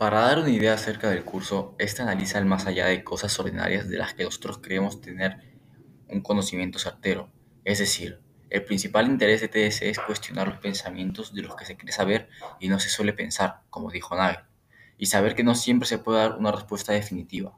Para dar una idea acerca del curso, este analiza el más allá de cosas ordinarias de las que nosotros creemos tener un conocimiento certero. Es decir, el principal interés de TS es cuestionar los pensamientos de los que se cree saber y no se suele pensar, como dijo Nagel, y saber que no siempre se puede dar una respuesta definitiva.